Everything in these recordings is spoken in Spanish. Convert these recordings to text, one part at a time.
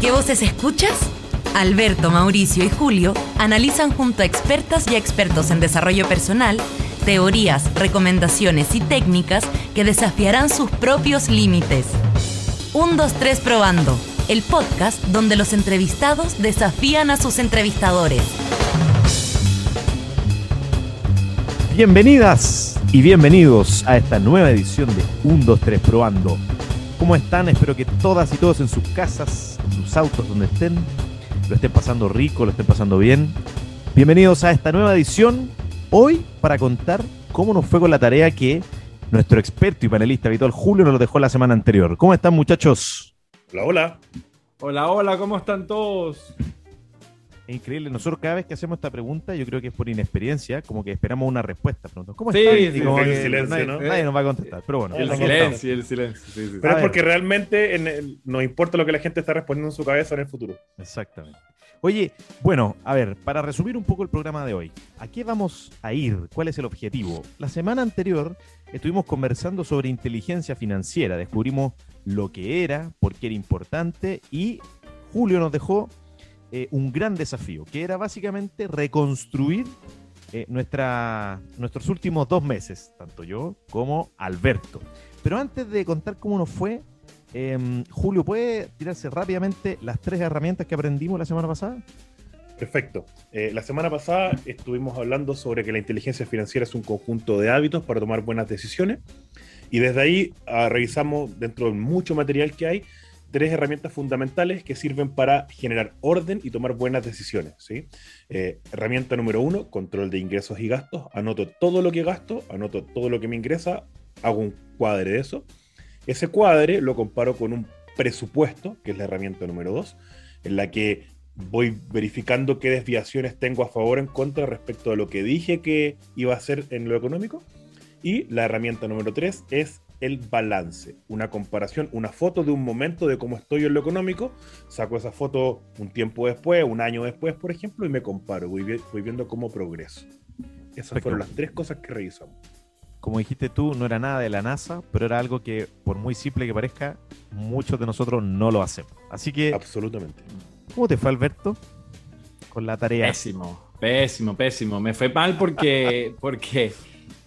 ¿Qué voces escuchas? Alberto, Mauricio y Julio analizan junto a expertas y expertos en desarrollo personal teorías, recomendaciones y técnicas que desafiarán sus propios límites. 1, 2, 3 probando, el podcast donde los entrevistados desafían a sus entrevistadores. Bienvenidas y bienvenidos a esta nueva edición de 1, 2, 3 probando. ¿Cómo están? Espero que todas y todos en sus casas, en sus autos, donde estén, lo estén pasando rico, lo estén pasando bien. Bienvenidos a esta nueva edición, hoy para contar cómo nos fue con la tarea que nuestro experto y panelista habitual Julio nos lo dejó la semana anterior. ¿Cómo están muchachos? Hola, hola. Hola, hola, ¿cómo están todos? Es increíble. Nosotros cada vez que hacemos esta pregunta, yo creo que es por inexperiencia, como que esperamos una respuesta. Pronto. ¿Cómo Sí, como el silencio, nadie, ¿no? nadie nos va a contestar. Pero bueno, El silencio, el silencio. sí, sí. Pero A es porque realmente en el- nos importa lo que la gente está respondiendo en su cabeza en el futuro. Exactamente. Oye, bueno, a ver, para resumir un poco el programa de hoy, ¿a qué vamos a ir? ¿Cuál es el objetivo? La semana anterior estuvimos conversando sobre inteligencia financiera, descubrimos lo que era, por qué era importante y Julio nos dejó eh, un gran desafío, que era básicamente reconstruir eh, nuestros últimos dos meses, tanto yo como Alberto. Pero antes de contar cómo nos fue, Em, Julio, ¿puede tirarse rápidamente las tres herramientas que aprendimos la semana pasada? Perfecto. Eh, la semana pasada estuvimos hablando sobre que la inteligencia financiera es un conjunto de hábitos para tomar buenas decisiones. Y desde ahí ah, revisamos, dentro de mucho material que hay, tres herramientas fundamentales que sirven para generar orden y tomar buenas decisiones. ¿sí? Eh, herramienta número uno, control de ingresos y gastos. Anoto todo lo que gasto, anoto todo lo que me ingresa, hago un cuadre de eso. Ese cuadre lo comparo con un presupuesto, que es la herramienta número dos, en la que voy verificando qué desviaciones tengo a favor o en contra respecto a lo que dije que iba a hacer en lo económico. Y la herramienta número tres es el balance, una comparación, una foto de un momento de cómo estoy en lo económico, saco esa foto un tiempo después, un año después, por ejemplo, y me comparo, voy, vi- voy viendo cómo progreso. Esas Perfecto. fueron las tres cosas que revisamos. Como dijiste tú, no era nada de la NASA, pero era algo que, por muy simple que parezca, muchos de nosotros no lo hacemos. Así que, Absolutamente. ¿cómo te fue, Alberto? Con la tarea. Pésimo, pésimo, pésimo. Me fue mal porque, porque,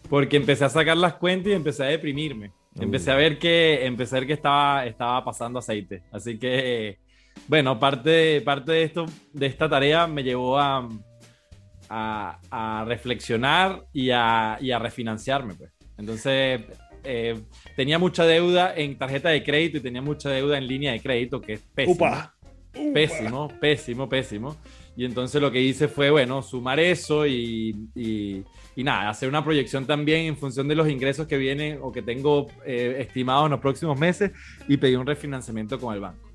porque empecé a sacar las cuentas y empecé a deprimirme. Empecé a ver que, empecé a ver que estaba, estaba pasando aceite. Así que, bueno, parte, parte de esto, de esta tarea me llevó a, a, a reflexionar y a, y a refinanciarme, pues. Entonces, eh, tenía mucha deuda en tarjeta de crédito y tenía mucha deuda en línea de crédito, que es pésimo. ¡Upa! ¡Upa! Pésimo, pésimo, pésimo. Y entonces lo que hice fue, bueno, sumar eso y, y- y nada, hacer una proyección también en función de los ingresos que vienen o que tengo eh, estimados en los próximos meses y pedí un refinanciamiento con el banco.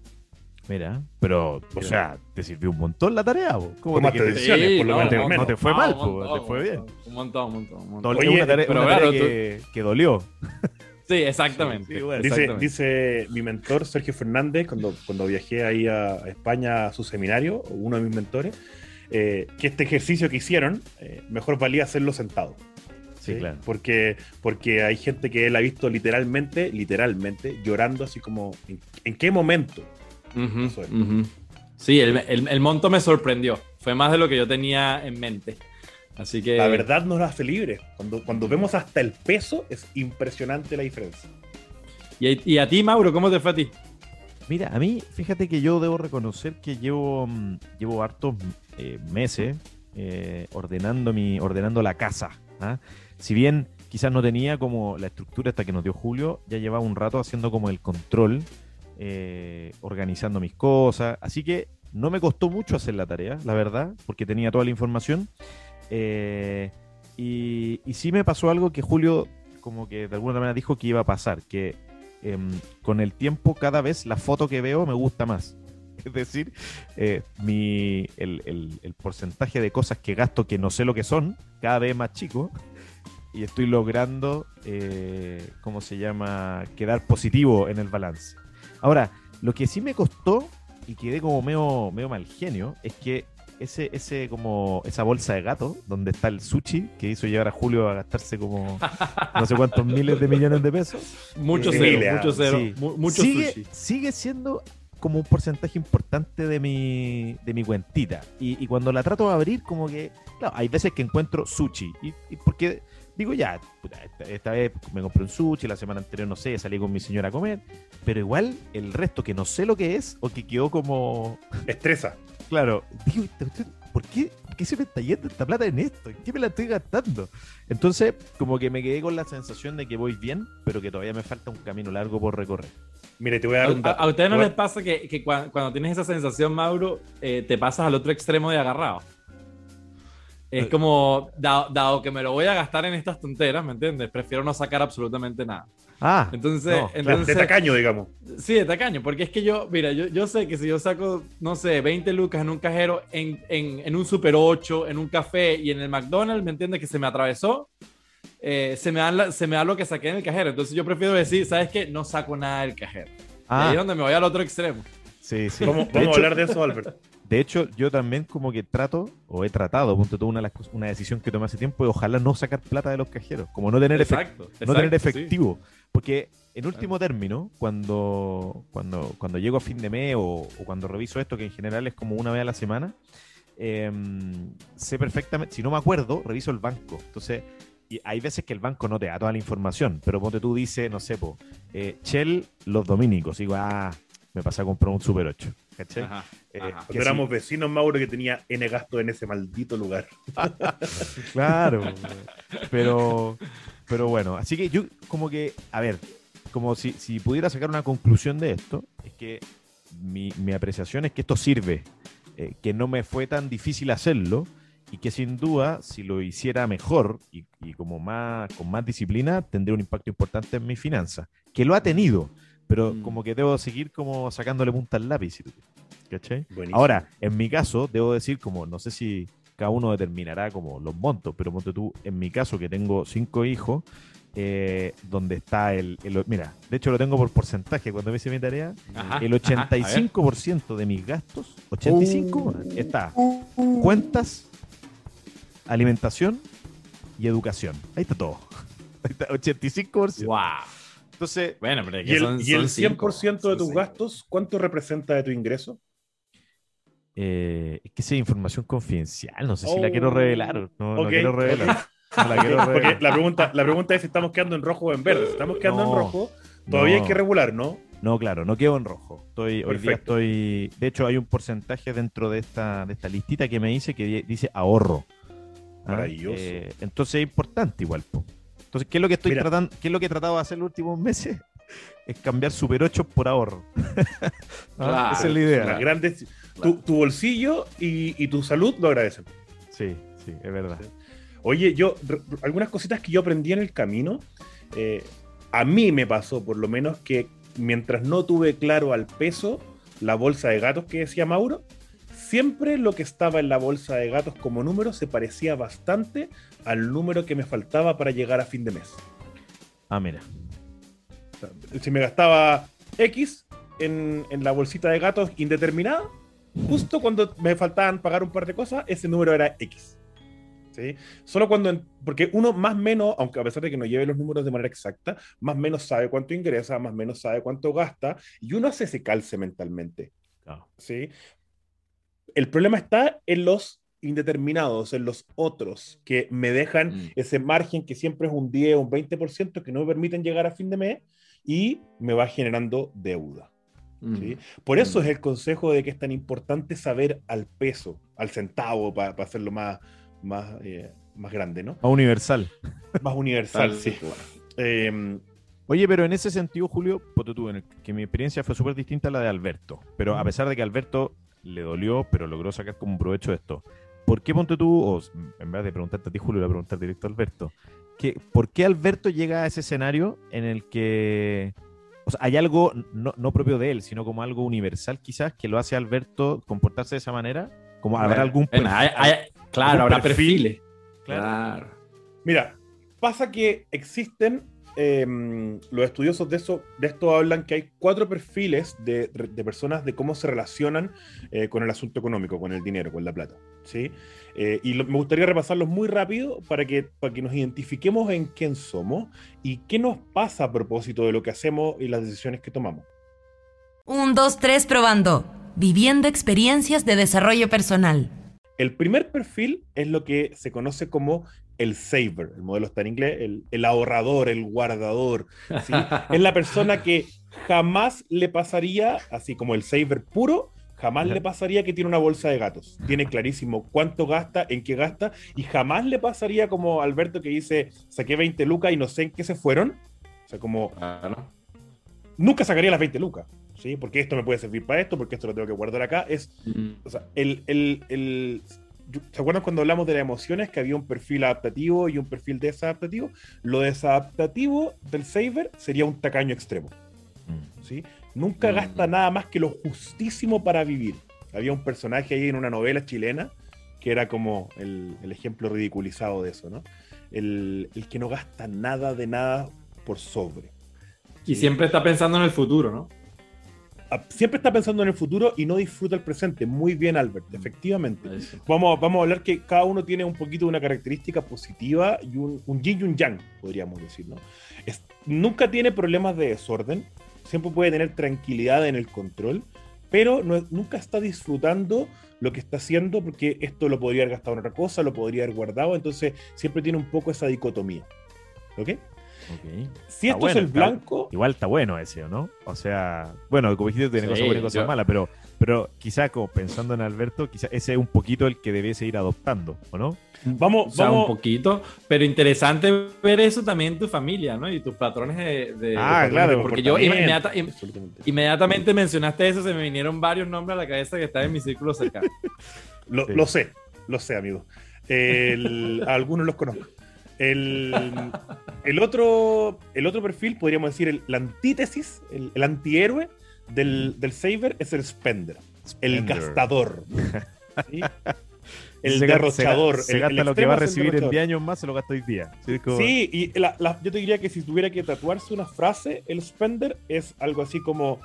Mira, pero, o sea, te sirvió un montón la tarea, ¿vos? ¿Cómo te decisiones, por lo no, menos. no te fue No, mal, po, montón, te fue bien. Un montón, un montón. un montón. Oye, una tarea, pero una tarea claro, que, que dolió. Sí, exactamente. Sí, bueno. Dice, exactamente. dice mi mentor Sergio Fernández, cuando, cuando viajé ahí a España a su seminario, uno de mis mentores, eh, que este ejercicio que hicieron, eh, mejor valía hacerlo sentado. Sí, claro. Porque, porque hay gente que él ha visto literalmente, literalmente, llorando así como, ¿en, en qué momento? Sí, el, el- el monto me sorprendió. Fue más de lo que yo tenía en mente. Así que. La verdad nos hace libres. Cuando, cuando vemos hasta el peso, es impresionante la diferencia. ¿Y, y a ti, Mauro, cómo te fue a ti? Mira, a mí, fíjate que yo debo reconocer que llevo, mm, llevo hartos eh, meses eh, ordenando, mi, ordenando la casa. ¿ah? Si bien quizás no tenía como la estructura hasta que nos dio Julio, ya llevaba un rato haciendo como el control, eh, organizando mis cosas. Así que no me costó mucho hacer la tarea, la verdad, porque tenía toda la información. Eh, y, sí me pasó algo que Julio como que de alguna manera dijo que iba a pasar, que em, con el tiempo cada vez la foto que veo me gusta más. Es decir, eh, mi, el, porcentaje de cosas que gasto que no sé lo que son, cada vez más chico. Y estoy logrando, eh, ¿cómo se llama?, quedar positivo en el balance. Ahora, lo que sí me costó y quedé como medio, medio mal genio es que ese, ese como esa bolsa de gato donde está el sushi que hizo llevar a Julio a gastarse como no sé cuántos miles de millones de pesos Mucho Sí, cero, mucho cero, Sí. mu- mucho sigue, sushi. sigue siendo como un porcentaje importante de mi, de mi cuentita. Y, y cuando la trato de abrir, como que, claro, hay veces que encuentro sushi. Y, y porque digo, ya, puta, esta, esta vez me compré un sushi, la semana anterior, no sé, salí con mi señora a comer. Pero igual, el resto que no sé lo que es, o que quedó como, Estresa. claro, digo, ¿por qué, por qué se me está yendo esta plata en esto? ¿En qué me la estoy gastando? Entonces, como que me quedé con la sensación de que voy bien, pero que todavía me falta un camino largo por recorrer. Mire, te voy a ¿A, dar un a- dato. a ustedes no les pasa que, que cua- cuando tienes esa sensación, Mauro, eh, te pasas al otro extremo de agarrado? Es Eh. como, dado, dado que me lo voy a gastar en estas tonteras, ¿me entiendes? Prefiero no sacar absolutamente nada. Ah, Entonces, No, entonces de tacaño, digamos. Sí, de tacaño, porque es que yo, mira, yo, yo sé que si yo saco, no sé, 20 lucas en un cajero, en, en, en un Super 8, en un café y en el McDonald's, ¿me entiendes? Que se me atravesó, eh, se, me da la- se me da lo que saqué en el cajero. Entonces yo prefiero decir, ¿sabes qué? No saco nada del cajero. Y ah, ahí es donde me voy al otro extremo. Sí, sí. Hecho- hablar de eso, Albert. De hecho, yo también como que trato, o he tratado, punto todo una, de las cosas- una decisión que tomé hace tiempo, y ojalá no sacar plata de los cajeros, como no tener, Exacto. no tener sí. efectivo. Porque en último término, cuando, cuando, cuando llego a fin de mes o, o cuando reviso esto, que en general es como una vez a la semana, em, sé perfectamente, si no me acuerdo, reviso el banco. Entonces, y hay veces que el banco no te da toda la información, pero ponte tú dice, no sé, po, eh, Shell los dominicos. Digo, ah, me pasé a comprar un Super 8. ¿Cachai? Ajá, Eh, ajá. que Cuando sí. éramos vecinos, Mauro, que tenía N gasto en ese maldito lugar. Claro, pero, pero bueno, así que yo como que, a ver, como si, si pudiera sacar una conclusión de esto, es que mi, mi apreciación es que esto sirve, eh, que no me fue tan difícil hacerlo y que sin duda si lo hiciera mejor y, y como más, con más disciplina tendría un impacto importante en mi finanzas, que lo ha tenido, pero Mm. como que debo seguir como sacándole punta al lápiz, si tú quieres, ¿cachai? Buenísimo. Ahora, en mi caso, debo decir, como no sé si cada uno determinará como los montos, pero ponte tú, en mi caso, que tengo cinco hijos, eh, donde está el, el- Mira, de hecho lo tengo por porcentaje cuando me hice mi tarea. Ajá, el ajá, a ver. 85% de mis gastos, 85, está cuentas, alimentación y educación. Ahí está todo. Ahí está, 85%. Wow. Entonces, Bueno, pero ¿Y el, son, y el cinco, 100% de tus gastos, cuánto representa de tu ingreso? eh, es que esa es información confidencial, no sé si la Oh. quiero revelar. No, no Ok, quiero revelar. No la quiero Porque revelar. la pregunta, la pregunta es si estamos quedando en rojo o en verde. Si estamos quedando No, en rojo, todavía hay que regular, ¿no? No, claro, no quedo en rojo. Estoy, hoy día estoy. De hecho, hay un porcentaje dentro de esta, de esta listita que me dice que di- dice ahorro. ¿Ah? Maravilloso. Eh, entonces es importante igual. po. Entonces, ¿qué es lo que estoy Mira. tratando? ¿Qué es lo que he tratado de hacer los últimos meses? Es cambiar Super 8 por ahorro. ¿Ah? Claro. Esa es la idea. Las grandes, tu, tu bolsillo y, y tu salud lo agradecen. Sí, sí, es verdad. Oye, yo, algunas cositas que yo aprendí en el camino, eh, a mí me pasó por lo menos que mientras no tuve claro al peso la bolsa de gatos que decía Mauro, siempre lo que estaba en la bolsa de gatos como número se parecía bastante al número que me faltaba para llegar a fin de mes. Ah, mira. O sea, si me gastaba X en, en la bolsita de gatos indeterminada, justo cuando me faltaban pagar un par de cosas, ese número era X. ¿Sí? Solo cuando, porque uno más o menos, aunque a pesar de que no lleve los números de manera exacta, más o menos sabe cuánto ingresa, más o menos sabe cuánto gasta, y uno hace ese calce mentalmente. Claro. ¿sí? El problema está en los indeterminados, en los otros, que me dejan Mm. ese margen que siempre es un 10 o un 20% que no me permiten llegar a fin de mes y me va generando deuda. Mm. ¿sí? Por eso Mm. es el consejo de que es tan importante saber al peso, al centavo, para hacerlo más, más, eh, más grande, ¿no? A universal. Más universal, sí. Eh, Oye, pero en ese sentido, Julio, tú, en el- que mi experiencia fue súper distinta a la de Alberto. Pero a pesar de que Alberto le dolió, pero logró sacar como un provecho de esto. ¿Por qué ponte tú, o en vez de preguntarte a ti, Julio, le voy a preguntar directo a Alberto, que, ¿por qué Alberto llega a ese escenario en el que o sea, hay algo no, no propio de él, sino como algo universal quizás que lo hace a Alberto comportarse de esa manera? Como habrá Bueno, algún hay- hay- claro, algún habrá perfil. perfiles. Claro. Claro. Mira, pasa que existen, eh, los estudiosos de, eso, de esto hablan que hay cuatro perfiles de, de personas de cómo se relacionan eh, con el asunto económico, con el dinero, con la plata. ¿sí? Eh, y lo- me gustaría repasarlos muy rápido para que, para que nos identifiquemos en quién somos y qué nos pasa a propósito de lo que hacemos y las decisiones que tomamos. Un, dos, tres, probando. Viviendo experiencias de desarrollo personal. El primer perfil es lo que se conoce como el saver, el modelo está en inglés, el, el ahorrador, el guardador. ¿sí? es la persona que jamás le pasaría, así como el saver puro, jamás le pasaría que tiene una bolsa de gatos. Tiene clarísimo cuánto gasta, en qué gasta, y jamás le pasaría como Alberto que dice, saqué 20 lucas y no sé en qué se fueron. O sea, como... Nunca sacaría las 20 lucas. ¿Sí? Porque esto me puede servir para esto, porque esto lo tengo que guardar acá. Es, Mm. o sea, el, el, el- ¿Se acuerdan cuando hablamos de las emociones que había un perfil adaptativo y un perfil desadaptativo? Lo desadaptativo del saver sería un tacaño extremo. ¿sí? Nunca Mm. gasta nada más que lo justísimo para vivir. Había un personaje ahí en una novela chilena que era como el, el ejemplo ridiculizado de eso, ¿no? El, el que no gasta nada de nada por sobre. Y siempre está pensando en el futuro, ¿no? Ah, Siempre está pensando en el futuro y no disfruta el presente. Muy bien, Albert, efectivamente. Eso. Vamos, vamos a hablar que cada uno tiene un poquito una característica positiva y un, un yin y un yang, podríamos decir, ¿no? Es- nunca tiene problemas de desorden, siempre puede tener tranquilidad en el control, pero no nunca está disfrutando lo que está haciendo porque esto lo podría haber gastado en otra cosa, lo podría haber guardado, entonces siempre tiene un poco esa dicotomía. ¿Ok? Si Está esto bueno, es el está- blanco, Igual está bueno ese, ¿o no? O sea, bueno, como dijiste, tiene Sí, cosas buenas y cosas yo- malas, pero, pero quizá como pensando en Alberto, quizá ese es un poquito el que debiese ir adoptando, ¿o no? vamos, O sea, vamos, un poquito, pero interesante ver eso también en tu familia, ¿no? Y tus patrones de... de- Ah, de- claro, Porque yo inmediata- inmediatamente mencionaste eso, se me vinieron varios nombres a la cabeza que están en mi círculo cercano. Lo, Sí. lo sé, lo sé, amigo. El- algunos los conozco. El, el otro, el otro perfil, podríamos decir, el, la antítesis, el, el antihéroe del, del Saber es el Spender, el gastador. ¿sí? El Se derrochador. Se el- gasta lo que va a recibir en derrochador. 10 años más, se lo gasta hoy día. Sí, es como- Sí, y la- la- yo te diría que si tuviera que tatuarse una frase, el Spender es algo así como,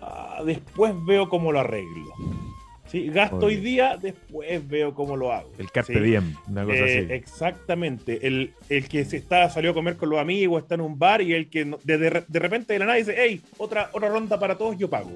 "Ah, después veo cómo lo arreglo. ¿Sí? Gasto hoy día, después veo cómo lo hago. El carpe ¿sí? diem, una cosa Eh, así. Exactamente. El, el que se está, salió a comer con los amigos, está en un bar y el que de, de- de repente de la nada dice, hey, otra, otra ronda para todos, yo pago.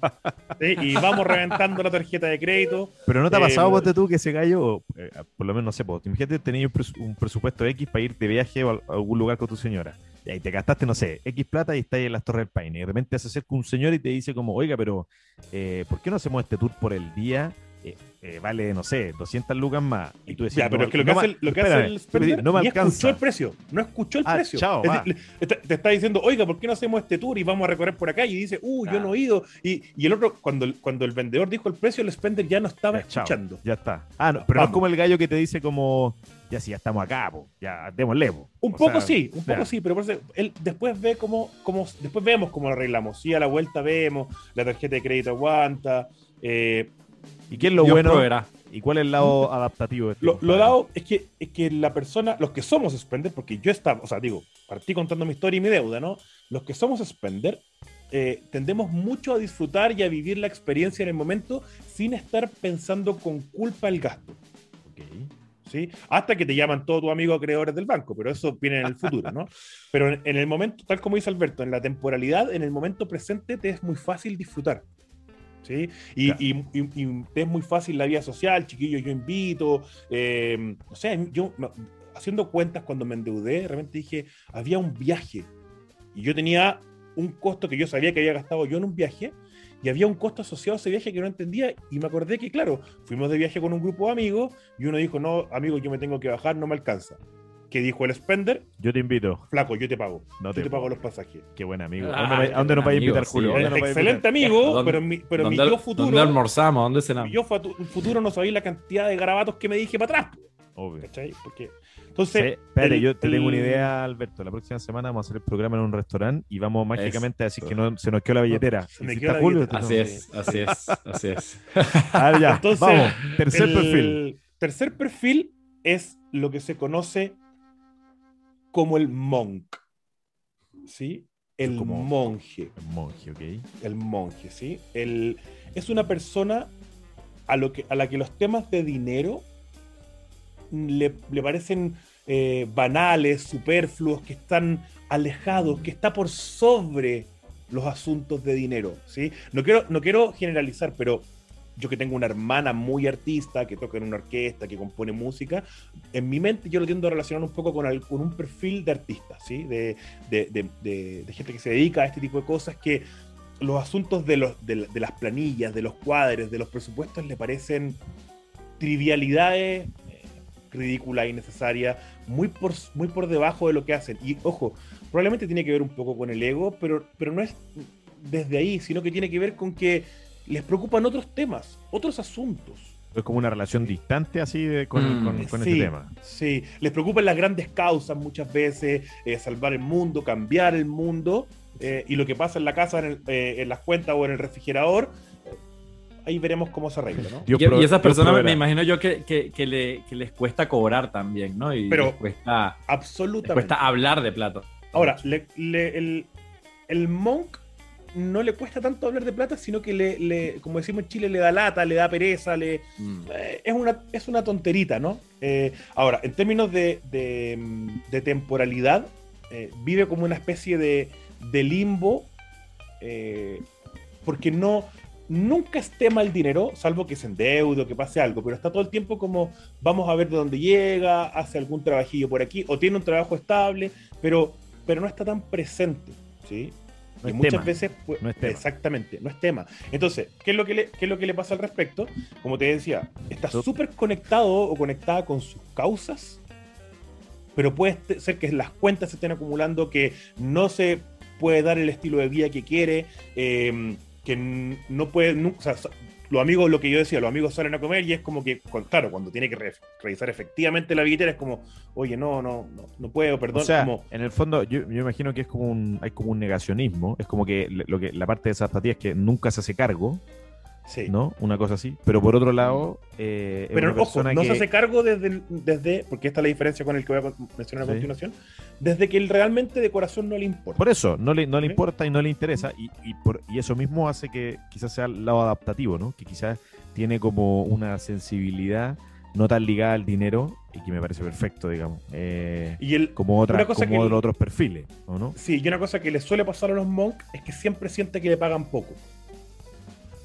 ¿Sí? Y vamos reventando la tarjeta de crédito. Pero no te ha pasado, el- ponte tú, que ese gallo, eh, por lo menos no sé, pues, imagínate tenías un, presu- un presupuesto X para ir de viaje a algún lugar con tu señora. Y ahí te gastaste, no sé, X plata y estás ahí en las Torres del Paine. Y de repente se acerca un señor y te dice como, oiga, pero eh, ¿por qué no hacemos este tour por el día? Eh, eh, vale, no sé, 200 lucas más. Y tú decís, Ya, pero no, es que lo que no hace, el- lo que espérame, hace el no me ni escuchó alcanza. el precio. No escuchó el Ah, precio. chao, Es decir, te, te está diciendo, oiga, ¿por qué no hacemos este tour y vamos a recorrer por acá? Y dice, uh, yo no he ido. Y, y el otro, cuando el, cuando el vendedor dijo el precio, el Spender ya no estaba Ya, chao, escuchando. Ya está. Ah, no, pero no es como el gallo que te dice como, ya sí, ya estamos acá, po, ya démosle. po. Un O poco sea, sí, un poco ya. sí, pero por eso él después ve cómo, cómo, después vemos cómo lo arreglamos. Sí, a la vuelta vemos, la tarjeta de crédito aguanta. eh, ¿Y qué es lo Dios bueno? proveerá. ¿Y cuál es el lado adaptativo de este lo, lo dado es que, es que la persona, los que somos spender, porque yo estaba, o sea, digo, partí contando mi historia y mi deuda, ¿no? Los que somos spender, eh, tendemos mucho a disfrutar y a vivir la experiencia en el momento sin estar pensando con culpa el gasto. Ok. ¿Sí? Hasta que te llaman todos tus amigos acreedores del banco, pero eso viene en el futuro, ¿no? Pero en, en el momento, tal como dice Alberto, en la temporalidad, en el momento presente te es muy fácil disfrutar. ¿Sí? Y, Claro. y- y- y te es muy fácil la vida social, chiquillos, yo invito. eh, o sea, yo haciendo cuentas cuando me endeudé, de repente dije, había un viaje. Y yo tenía un costo que yo sabía que había gastado yo en un viaje, y había un costo asociado a ese viaje que no entendía, y me acordé que, claro, fuimos de viaje con un grupo de amigos, y uno dijo, no, amigo, yo me tengo que bajar, no me alcanza. Que dijo el spender, Yo te invito. flaco, yo te pago. No yo te te pago los pasajes. Qué buen amigo. Ah, ¿A dónde, me- a dónde qué nos vaya a invitar, Julio? Excelente amigo, ¿Dónde- pero mi, pero mi ¿Dónde, yo futuro, ¿Dónde almorzamos? ¿Dónde mi cenamos? yo fatu- futuro no sabía la cantidad de garabatos que me dije para atrás. Obvio. ¿Cachai? Porque, Sí, entonces, espérate, el- yo te tengo una idea, Alberto. La próxima semana vamos a hacer el programa en un restaurante y vamos mágicamente a decir que no, se nos quedó la billetera. se me Si quedó está la Julio, billetera. te- Así es, así es, así es. Ah, ya, Entonces, vamos. Tercer el perfil. Tercer perfil es lo que se conoce como el monk. ¿Sí? El Como- monje. El monje, ok. El monje, ¿sí? El, es una persona a, lo que, a la que los temas de dinero le, parecen eh, banales, superfluos, que están alejados, que está por sobre los asuntos de dinero, ¿sí? No quiero, no quiero generalizar, pero yo que tengo una hermana muy artista, que toca en una orquesta, que compone música, en mi mente yo lo tiendo a relacionar un poco con, con un perfil de artista, ¿sí? De, de, de, gente que se dedica a este tipo de cosas, que los asuntos de, los, de, las planillas, de los cuadres, de los presupuestos le parecen trivialidades ridículas, innecesarias, muy por, muy por debajo de lo que hacen. Y ojo, probablemente tiene que ver un poco con el ego, pero, pero no es desde ahí, sino que tiene que ver con que les preocupan otros temas, otros asuntos. Es como una relación distante así con, mm. este tema. Sí, les preocupan las grandes causas muchas veces, eh, salvar el mundo, cambiar el mundo, eh, y lo que pasa en la casa, en, eh, las cuentas o en el refrigerador, ahí veremos cómo se arregla, ¿no? y, esas personas me imagino yo que, que, les cuesta cobrar también, ¿no? Y Pero les cuesta, absolutamente. Les cuesta hablar de plata. Ahora, el, el monk no le cuesta tanto hablar de plata, sino que le, como decimos en Chile, le da lata, le da pereza, le, mm. eh, es, una, es una tonterita, ¿no? Eh, ahora, en términos de, de, temporalidad, eh, vive como una especie de, de limbo, porque no, nunca es tema el dinero, salvo que se endeude o que pase algo, pero está todo el tiempo como vamos a ver de dónde llega, hace algún trabajillo por aquí, o tiene un trabajo estable, pero, pero no está tan presente, ¿sí? y muchas veces, pues, exactamente, no es tema. Entonces, ¿qué es, lo que le, ¿qué es lo que le pasa al respecto? Como te decía, está súper conectado o conectada con sus causas, pero puede ser que las cuentas se estén acumulando, que no se puede dar el estilo de vida que quiere, eh, que no puede, o sea, los amigos, lo que yo decía, los amigos salen a comer y es como que, claro, cuando tiene que revisar efectivamente la billetera es como, oye, no, no, no, no puedo, perdón. O sea, en el fondo, yo, yo, imagino que es como un, hay como un negacionismo, es como que lo que la parte de esa apatía es que nunca se hace cargo ¿No? Una cosa así. Pero por otro lado. Eh, Pero ojo, no se hace cargo desde, desde. Porque esta es la diferencia con el que voy a mencionar a continuación. Desde que él realmente de corazón no le importa. Por eso, no le, no le importa y no le interesa. Y, y, por, y eso mismo hace que quizás sea el lado adaptativo, ¿no? Que quizás tiene como una sensibilidad no tan ligada al dinero y que me parece perfecto, digamos. Eh, y el, como otra, como los otros perfiles, ¿o no? Sí, y una cosa que le suele pasar a los monks es que siempre siente que le pagan poco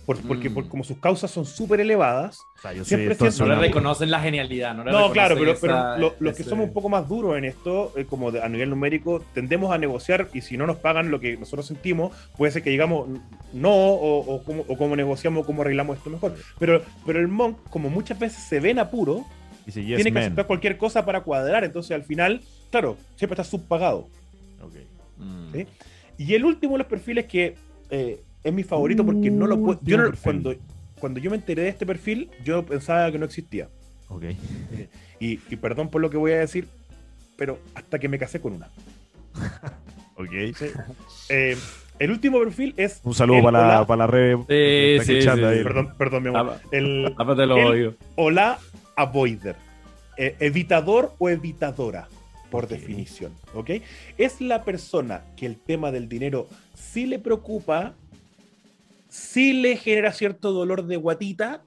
porque mm. como sus causas son súper elevadas, siempre no le reconocen la genialidad. No, no claro, pero, los que somos un poco más duros en esto, eh, como a nivel numérico, tendemos a negociar y si no nos pagan lo que nosotros sentimos, puede ser que digamos no o, como, o cómo negociamos, cómo arreglamos esto mejor. Pero, pero el monk, como muchas veces se ve en apuro, tiene que aceptar cualquier cosa para cuadrar, entonces al final, claro, siempre está subpagado. Mm. Y el último de los perfiles que... Eh, es mi favorito porque no lo puedo. Yo cuando, cuando yo me enteré de este perfil, yo pensaba que no existía. Ok. Eh, y, perdón por lo que voy a decir, pero hasta que me casé con una. ok. Eh, el último perfil es. Un saludo para la, para la red. Sí, sí, Perdón, perdón, mi amor. El, el Hola Avoider. Eh, evitador o evitadora, por definición. ¿Ok? Es la persona que el tema del dinero sí le preocupa, sí le genera cierto dolor de guatita,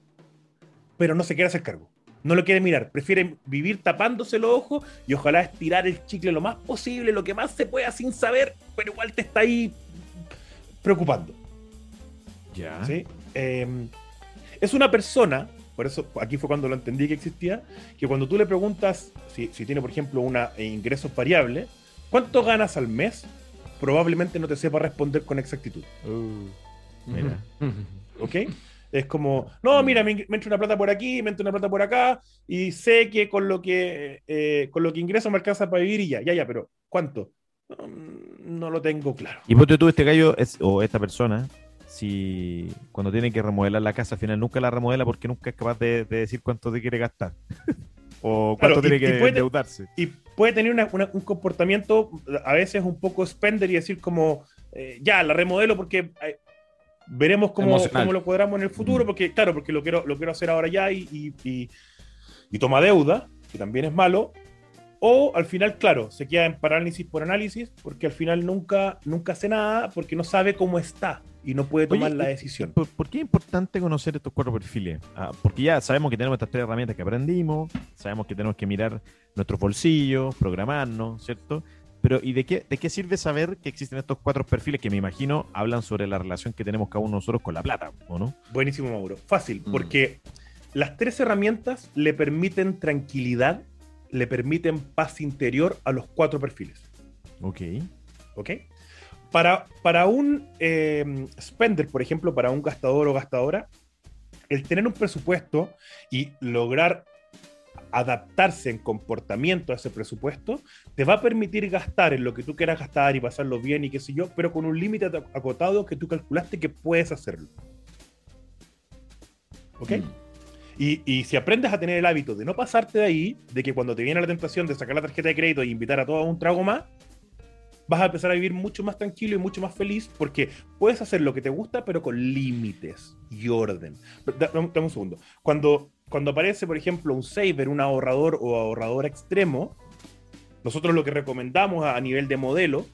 pero no se quiere hacer cargo. No lo quiere mirar, prefiere vivir tapándose los ojos y ojalá estirar el chicle lo más posible, lo que más se pueda sin saber, pero igual te está ahí preocupando. Ya. ¿Sí? Em, es una persona, por eso aquí fue cuando lo entendí que existía, que cuando tú le preguntas si, tiene, por ejemplo, una ingresos variable, ¿cuánto ganas al mes? Probablemente no te sepa responder con exactitud. Uh. Mira. ¿Ok? Es como, no, mira, me, entra una plata por aquí, me entra una plata por acá, y sé que con lo que, eh, con lo que ingreso me alcanza para vivir y ya, ya, ya, pero ¿cuánto? No, lo tengo claro. Y vos tú, este gallo, o esta persona, si cuando tiene que remodelar la casa, al final nunca la remodela porque nunca es capaz de, decir cuánto te quiere gastar. o cuánto tiene que endeudarse. Y puede tener un comportamiento a veces un poco spender y decir como, eh, ya, la remodelo porque eh, Veremos cómo, cómo, lo cuadramos en el futuro, mm. porque claro, porque lo quiero, lo quiero hacer ahora ya y, y, toma deuda, que también es malo. O al final, claro, se queda en parálisis por análisis, porque al final nunca, nunca hace nada, porque no sabe cómo está y no puede tomar la decisión. ¿por, qué es importante conocer estos cuatro perfiles? Ah, porque ya sabemos que tenemos estas tres herramientas que aprendimos, sabemos que tenemos que mirar nuestros bolsillos, programarnos, ¿cierto? Pero ¿y de qué, de qué sirve saber que existen estos cuatro perfiles que me imagino hablan sobre la relación que tenemos cada uno de nosotros con la plata, ¿o no? Buenísimo, Mauro. Fácil, Mm. porque las tres herramientas le permiten tranquilidad, le permiten paz interior a los cuatro perfiles. Ok. ¿Ok? Para, para un eh, spender, por ejemplo, para un gastador o gastadora, el tener un presupuesto y lograr adaptarse en comportamiento a ese presupuesto, te va a permitir gastar en lo que tú quieras gastar y pasarlo bien y qué sé yo, pero con un límite ac- acotado que tú calculaste que puedes hacerlo. ¿Ok? Mm. Y, y si aprendes a tener el hábito de no pasarte de ahí, de que cuando te viene la tentación de sacar la tarjeta de crédito e invitar a todo a un trago más, vas a empezar a vivir mucho más tranquilo y mucho más feliz porque puedes hacer lo que te gusta, pero con límites y orden. Dame dame un segundo. Cuando, cuando aparece, por ejemplo, un saver, un ahorrador o ahorrador extremo, nosotros lo que recomendamos a, a nivel de modelo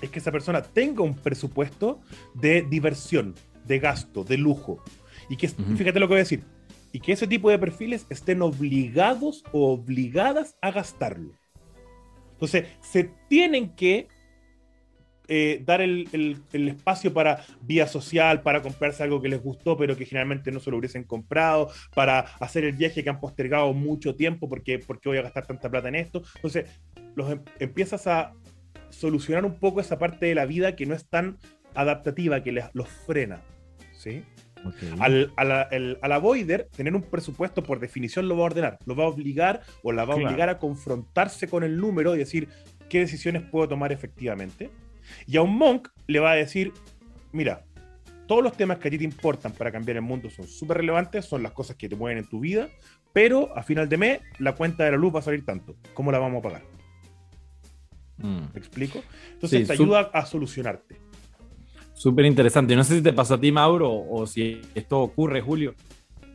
es que esa persona tenga un presupuesto de diversión, de gasto, de lujo. Y que, Ujú. fíjate lo que voy a decir, y que ese tipo de perfiles estén obligados o obligadas a gastarlo. Entonces, se tienen que eh, dar el, espacio para vía social, para comprarse algo que les gustó, pero que generalmente no se lo hubiesen comprado, para hacer el viaje que han postergado mucho tiempo, porque, porque voy a gastar tanta plata en esto. Entonces, los em- empiezas a solucionar un poco esa parte de la vida que no es tan adaptativa, que les, los frena. ¿Sí? Ok. Al, a, la, el- a la Voider, tener un presupuesto por definición lo va a ordenar, lo va a obligar o la va a Claro. obligar a confrontarse con el número y decir qué decisiones puedo tomar efectivamente. Y a un Monk le va a decir, mira, todos los temas que a ti te importan para cambiar el mundo son súper relevantes, son las cosas que te mueven en tu vida, pero a final de mes la cuenta de la luz va a salir tanto. ¿Cómo la vamos a pagar? Mm. ¿Me explico? Entonces Sí, te ayuda a solucionarte. Súper interesante. No sé si te pasó a ti, Mauro, o si esto ocurre, Julio,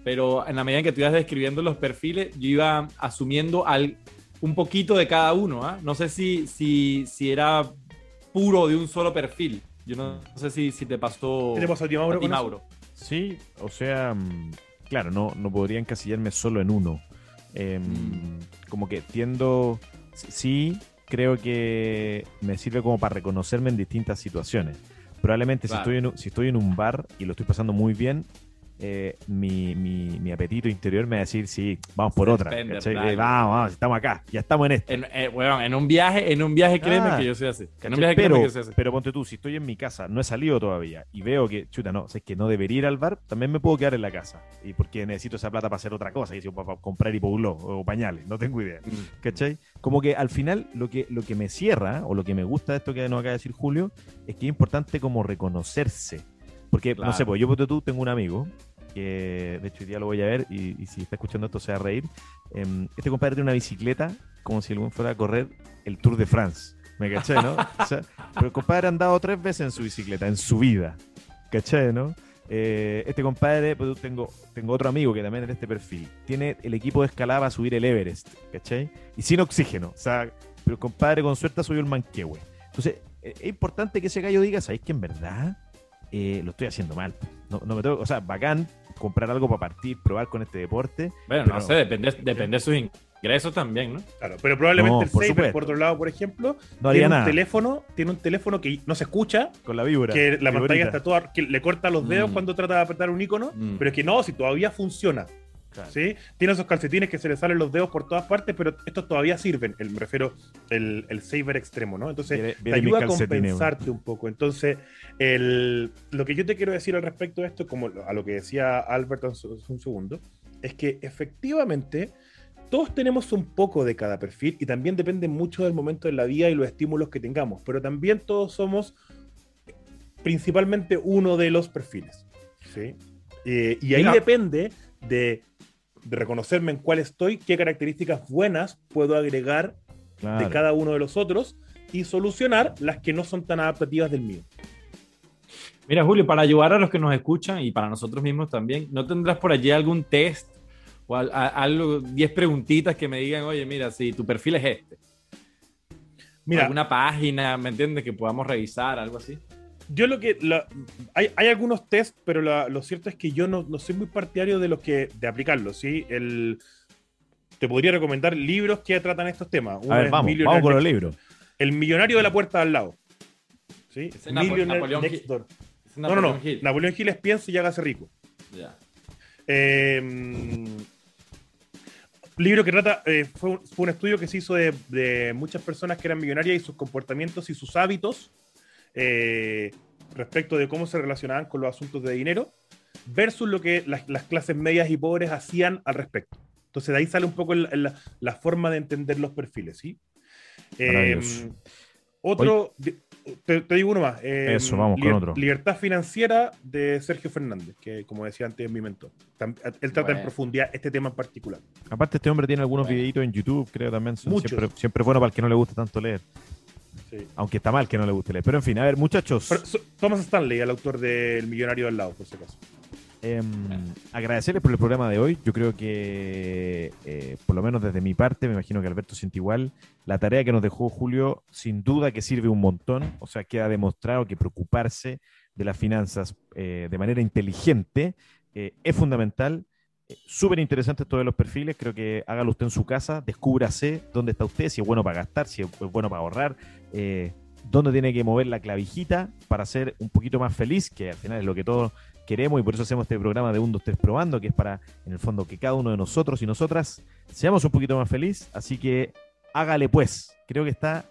pero en la medida en que tú ibas describiendo los perfiles, yo iba asumiendo al, un poquito de cada uno. ¿ah? No sé si, si, si era puro de un solo perfil. Yo no sé si, si te pasó, ¿Qué te pasó a ti, Mauro? a ti? Mauro. Sí, o sea, mm, claro, no, no podría encasillarme solo en uno. Em, Mm. Como que tiendo, sí, creo que me sirve como para reconocerme en distintas situaciones. Probablemente Claro. si, estoy en, si estoy en un bar y lo estoy pasando muy bien, eh, mi, mi- mi apetito interior me va a decir, sí, vamos por otra. Eh, vamos, vamos, estamos acá, ya estamos en esto. En, eh, weón, en un viaje, en un viaje, créeme Ah, que yo soy así. En un ¿Cachai? viaje, créeme Pero, que yo soy así. pero ponte tú, si estoy en mi casa, no he salido todavía y veo que, chuta, no, es que no debería ir al bar, también me puedo quedar en la casa. Y porque necesito esa plata para hacer otra cosa, y si para, para comprar hipogló o pañales, no tengo idea. Mm. ¿Cachai? Como que al final lo que, lo que me cierra o lo que me gusta de esto que nos acaba de decir Julio es que es importante como reconocerse. Porque, no Claro. sé, pues yo tú tengo un amigo que de hecho hoy día lo voy a ver y, y si está escuchando esto se va a reír. Em, este compadre tiene una bicicleta como si algún fuera a correr el Tour de France. ¿Me caché, no? O sea, pero el compadre ha andado tres veces en su bicicleta, en su vida. ¿Cachai, no? Eh, este compadre, pues, tengo, tengo otro amigo que también es de este perfil. Tiene el equipo de escalada para subir el Everest, ¿cachai? Y sin oxígeno. O sea, pero el compadre con suerte subió el Manquehue. Entonces, eh, es importante que ese gallo diga, ¿sabéis que en verdad eh, lo estoy haciendo mal? No, no me tengo, o sea, bacán comprar algo para partir, probar con este deporte. Bueno, Pero- no sé, depende, depende de sus ingresos también, ¿no? Claro, pero probablemente No, el por Saber, supuesto. por otro lado, por ejemplo, No haría tiene un nada teléfono, tiene un teléfono que no se escucha, con la vibra. que la viborita. pantalla está toda, que le corta los dedos Mm. cuando trata de apretar un icono, Mm. pero es que no, si todavía funciona. Claro. ¿sí? Tiene esos calcetines que se le salen los dedos por todas partes, pero estos todavía sirven. El, me refiero el, el saber extremo, ¿no? Entonces, Viene- te viene ayuda a compensarte un poco. Entonces, el, lo que yo te quiero decir al respecto de esto, como a lo que decía Albert hace un segundo, es que efectivamente todos tenemos un poco de cada perfil y también depende mucho del momento de la vida y los estímulos que tengamos, pero también todos somos principalmente uno de los perfiles. ¿sí? Eh, y ahí Mira. depende de, de reconocerme en cuál estoy, qué características buenas puedo agregar Claro. de cada uno de los otros y solucionar las que no son tan adaptativas del mío. Mira, Julio, para ayudar a los que nos escuchan y para nosotros mismos también, ¿no tendrás por allí algún test o algo, 10 preguntitas que me digan, oye, mira, si tu perfil es este? Mira, alguna página, ¿me entiendes? Que podamos revisar, algo así. Yo lo que. la- hay, hay algunos test, pero la- lo cierto es que yo no, no soy muy partidario de los que de aplicarlos. ¿sí? El, te podría recomendar libros que tratan estos temas. Uno A ver, vamos, vamos con los libros. El millonario de la puerta de al lado. ¿Sí? Es Millionaire Napoleón next door. Es No, no, no. Napoleón Hill. Napoleón Hill es pienso y hágase rico. Ya. Eh, mm, libro que trata, eh, fue, un, fue un estudio que se hizo de, de muchas personas que eran millonarias y sus comportamientos y sus hábitos eh, respecto de cómo se relacionaban con los asuntos de dinero versus lo que las, las clases medias y pobres hacían al respecto. Entonces de ahí sale un poco el- el- la, forma de entender los perfiles, ¿sí? Eh, Maravilloso. otro, te, te digo uno más. eh, Eso, vamos con otro. Libertad financiera de Sergio Fernández, que como decía antes es mi mentor. Tam- Él trata Bueno. en profundidad este tema en particular. Aparte, este hombre tiene algunos Bueno. videitos en YouTube, creo también. Son Muchos. Siempre, siempre bueno para el que no le gusta tanto leer. Sí. Aunque está mal que no le guste leer. Pero en fin, a ver, muchachos. Pero, so- Thomas Stanley, el autor del Millonario al lado, por si acaso. Em, agradecerles por el programa de hoy. Yo creo que, eh, por lo menos desde mi parte, me imagino que Alberto siente igual. La tarea que nos dejó Julio, sin duda que sirve un montón. O sea, queda demostrado que preocuparse de las finanzas eh, de manera inteligente eh, es fundamental. Eh, Súper interesante esto de los perfiles. Creo que hágalo usted en su casa, descúbrase dónde está usted, si es bueno para gastar, si es bueno para ahorrar. Eh, dónde tiene que mover la clavijita para ser un poquito más feliz, que al final es lo que todos queremos y por eso hacemos este programa de 1, 2, 3 probando, que es para, en el fondo, que cada uno de nosotros y nosotras seamos un poquito más feliz. Así que hágale pues. Creo que está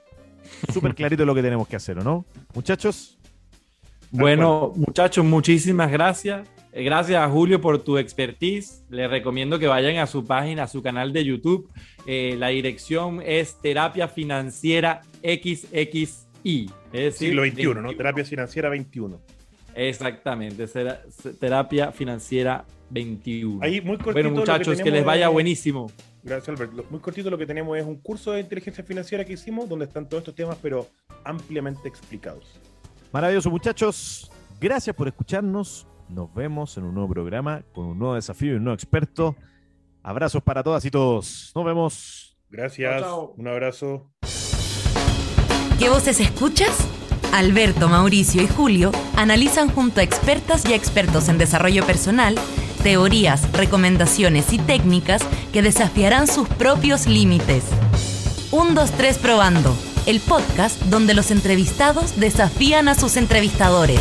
súper clarito lo que tenemos que hacer, ¿o no? Muchachos, Bueno, muchachos, muchísimas gracias. Eh, Gracias a Julio por tu expertise. Les recomiendo que vayan a su página, a su canal de YouTube. Eh, la dirección es Terapia Financiera XXI. Es decir, Siglo XXI, ¿no? 21. Terapia financiera 21. Exactamente, será- se- Terapia Financiera 21. Ahí, muy cortito. bueno, lo muchachos, que, les vaya buenísimo. Gracias, Albert. Lo- muy cortito lo que tenemos es un curso de inteligencia financiera que hicimos donde están todos estos temas, pero ampliamente explicados. maravilloso muchachos. Gracias por escucharnos. Nos vemos en un nuevo programa con un nuevo desafío y un nuevo experto. Abrazos para todas y todos. Nos vemos. Gracias. Chao, chao. Un abrazo. ¿Qué voces escuchas? Alberto, Mauricio y Julio analizan junto a expertas y expertos en desarrollo personal teorías, recomendaciones y técnicas que desafiarán sus propios límites. 1, 2, 3 probando, el podcast donde los entrevistados desafían a sus entrevistadores.